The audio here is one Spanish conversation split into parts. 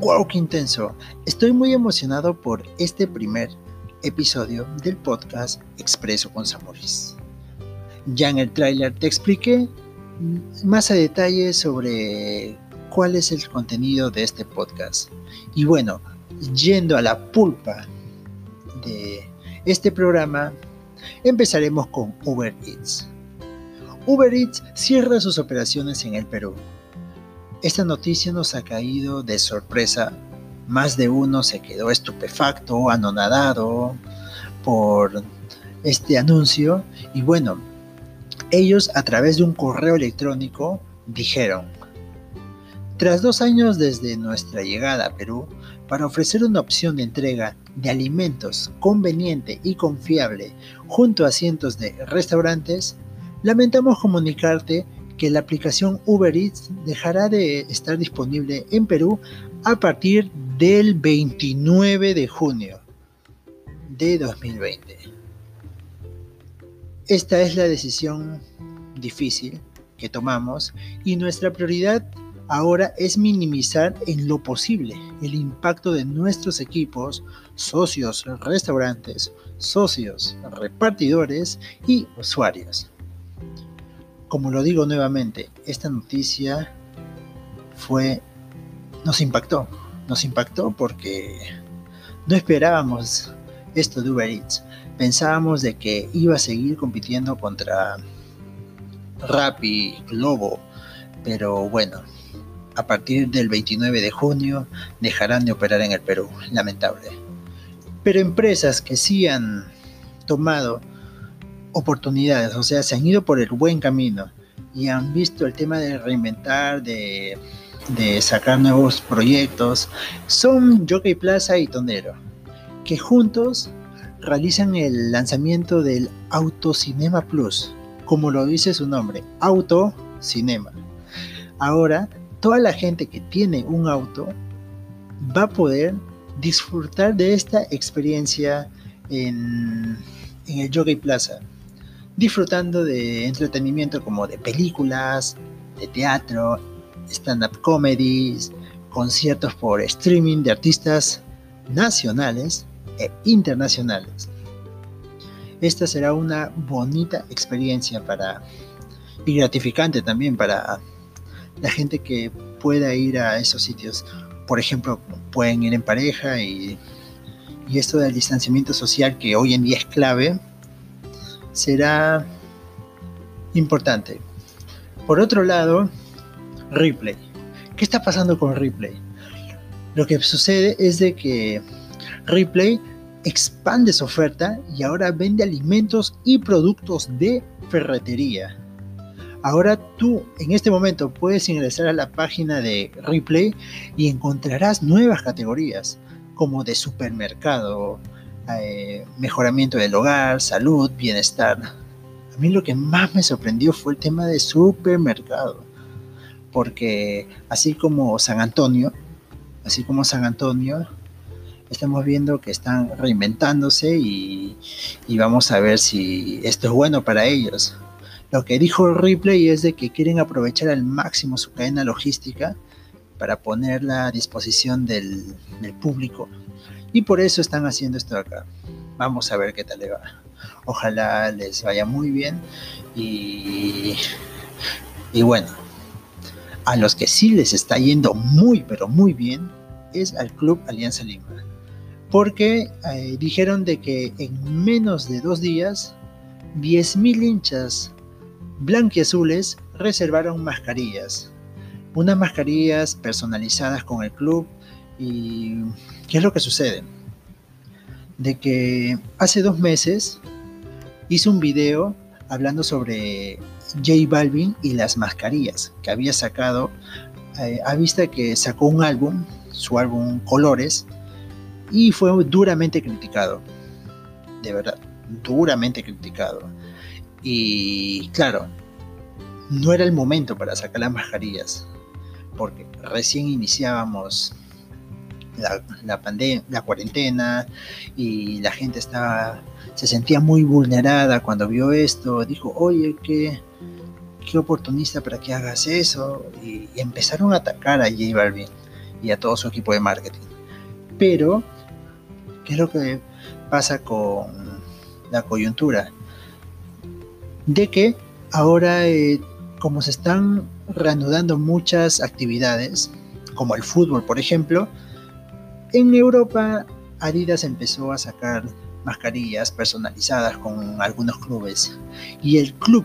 ¡Wow, qué intenso! Estoy muy emocionado por este primer episodio del podcast Expreso con Samuris. Ya en el tráiler te expliqué más a detalle sobre cuál es el contenido de este podcast. Y bueno, yendo a la pulpa de este programa, empezaremos con Uber Eats. Uber Eats cierra sus operaciones en el Perú. Esta noticia nos ha caído de sorpresa. Más de uno se quedó estupefacto, anonadado por este anuncio. Y bueno, ellos a través de un correo electrónico dijeron, tras dos años desde nuestra llegada a Perú, para ofrecer una opción de entrega de alimentos conveniente y confiable junto a cientos de restaurantes, lamentamos comunicarte que la aplicación Uber Eats dejará de estar disponible en Perú a partir del 29 de junio de 2020. Esta es la decisión difícil que tomamos y nuestra prioridad ahora es minimizar en lo posible el impacto de nuestros equipos, socios restaurantes, socios repartidores y usuarios. Como lo digo nuevamente, esta noticia fue nos impactó, nos impactó porque no esperábamos esto de Uber Eats. Pensábamos de que iba a seguir compitiendo contra Rappi, Globo, pero bueno, a partir del 29 de junio dejarán de operar en el Perú, lamentable. Pero empresas que sí han tomado oportunidades, o sea, se han ido por el buen camino y han visto el tema de reinventar, de, sacar nuevos proyectos, son Jockey Plaza y Tonero, que juntos realizan el lanzamiento del Autocinema Plus, como lo dice su nombre, Auto Cinema. Ahora toda la gente que tiene un auto va a poder disfrutar de esta experiencia en, el Jockey Plaza, disfrutando de entretenimiento como de películas, de teatro, stand-up comedies, conciertos por streaming de artistas nacionales e internacionales. Esta será una bonita experiencia para y gratificante también para la gente que pueda ir a esos sitios. Por ejemplo, pueden ir en pareja y, y esto del distanciamiento social que hoy en día es clave, será importante. Por otro lado, Ripley. ¿Qué está pasando con Ripley? Lo que sucede es de que Ripley expande su oferta y ahora vende alimentos y productos de ferretería. Ahora tú en este momento puedes ingresar a la página de Replay y encontrarás nuevas categorías como de supermercado, eh, mejoramiento del hogar, salud, bienestar. A mí lo que más me sorprendió fue el tema de supermercado, porque así como San Antonio, así como San Antonio, estamos viendo que están reinventándose y vamos a ver si esto es bueno para ellos. Lo que dijo Ripley es de que quieren aprovechar al máximo su cadena logística para ponerla a disposición del, público. Y por eso están haciendo esto acá. Vamos a ver qué tal le va. Ojalá les vaya muy bien. Y, y bueno, a los que sí les está yendo muy, pero muy bien, es al Club Alianza Lima. Porque eh, dijeron de que en menos de dos días, 10.000 hinchas blanquiazules reservaron mascarillas, unas mascarillas personalizadas con el club y ¿qué es lo que sucede? De que hace dos meses hice un video hablando sobre J Balvin y las mascarillas que había sacado eh, a vista que sacó un álbum, su álbum Colores, y fue duramente criticado, de verdad, duramente criticado. Y claro, no era el momento para sacar las mascarillas, porque recién iniciábamos la, pandemia, la cuarentena y la gente estaba, se sentía muy vulnerada cuando vio esto. Dijo, oye, qué, qué oportunista para que hagas eso. Y, empezaron a atacar a J Balvin. y a todo su equipo de marketing. Pero, ¿qué es lo que pasa con la coyuntura? De que ahora, eh, como se están reanudando muchas actividades, como el fútbol, por ejemplo, en Europa Adidas empezó a sacar mascarillas personalizadas con algunos clubes. Y el club,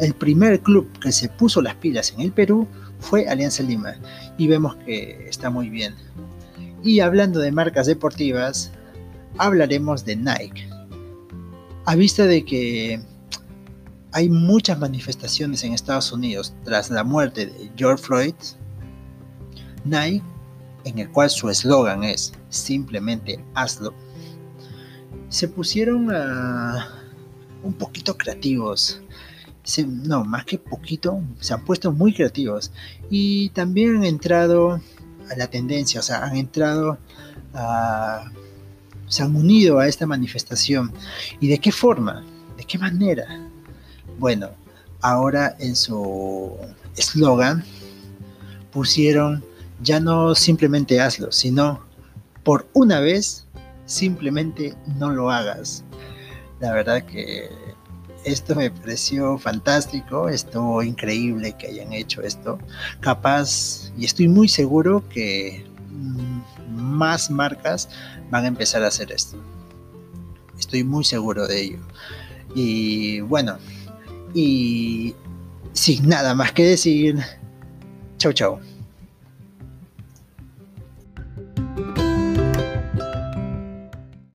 el primer club que se puso las pilas en el Perú fue Alianza Lima. Y vemos que está muy bien. Y hablando de marcas deportivas, hablaremos de Nike. A vista de que hay muchas manifestaciones en Estados Unidos tras la muerte de George Floyd, Nike, en el cual su eslogan es simplemente hazlo, se pusieron a un poquito creativos. no, más que poquito, se han puesto muy creativos. Y también han entrado a la tendencia, o sea, han entrado a... se han unido a esta manifestación. ¿Y de qué forma? ¿De qué manera? Bueno, ahora en su eslogan pusieron ya no simplemente hazlo, sino por una vez simplemente no lo hagas. La verdad que esto me pareció fantástico, estuvo increíble que hayan hecho esto. Capaz, y estoy muy seguro que mm, más marcas van a empezar a hacer esto. Estoy muy seguro de ello. Y bueno, y sin nada más que decir, chau chau.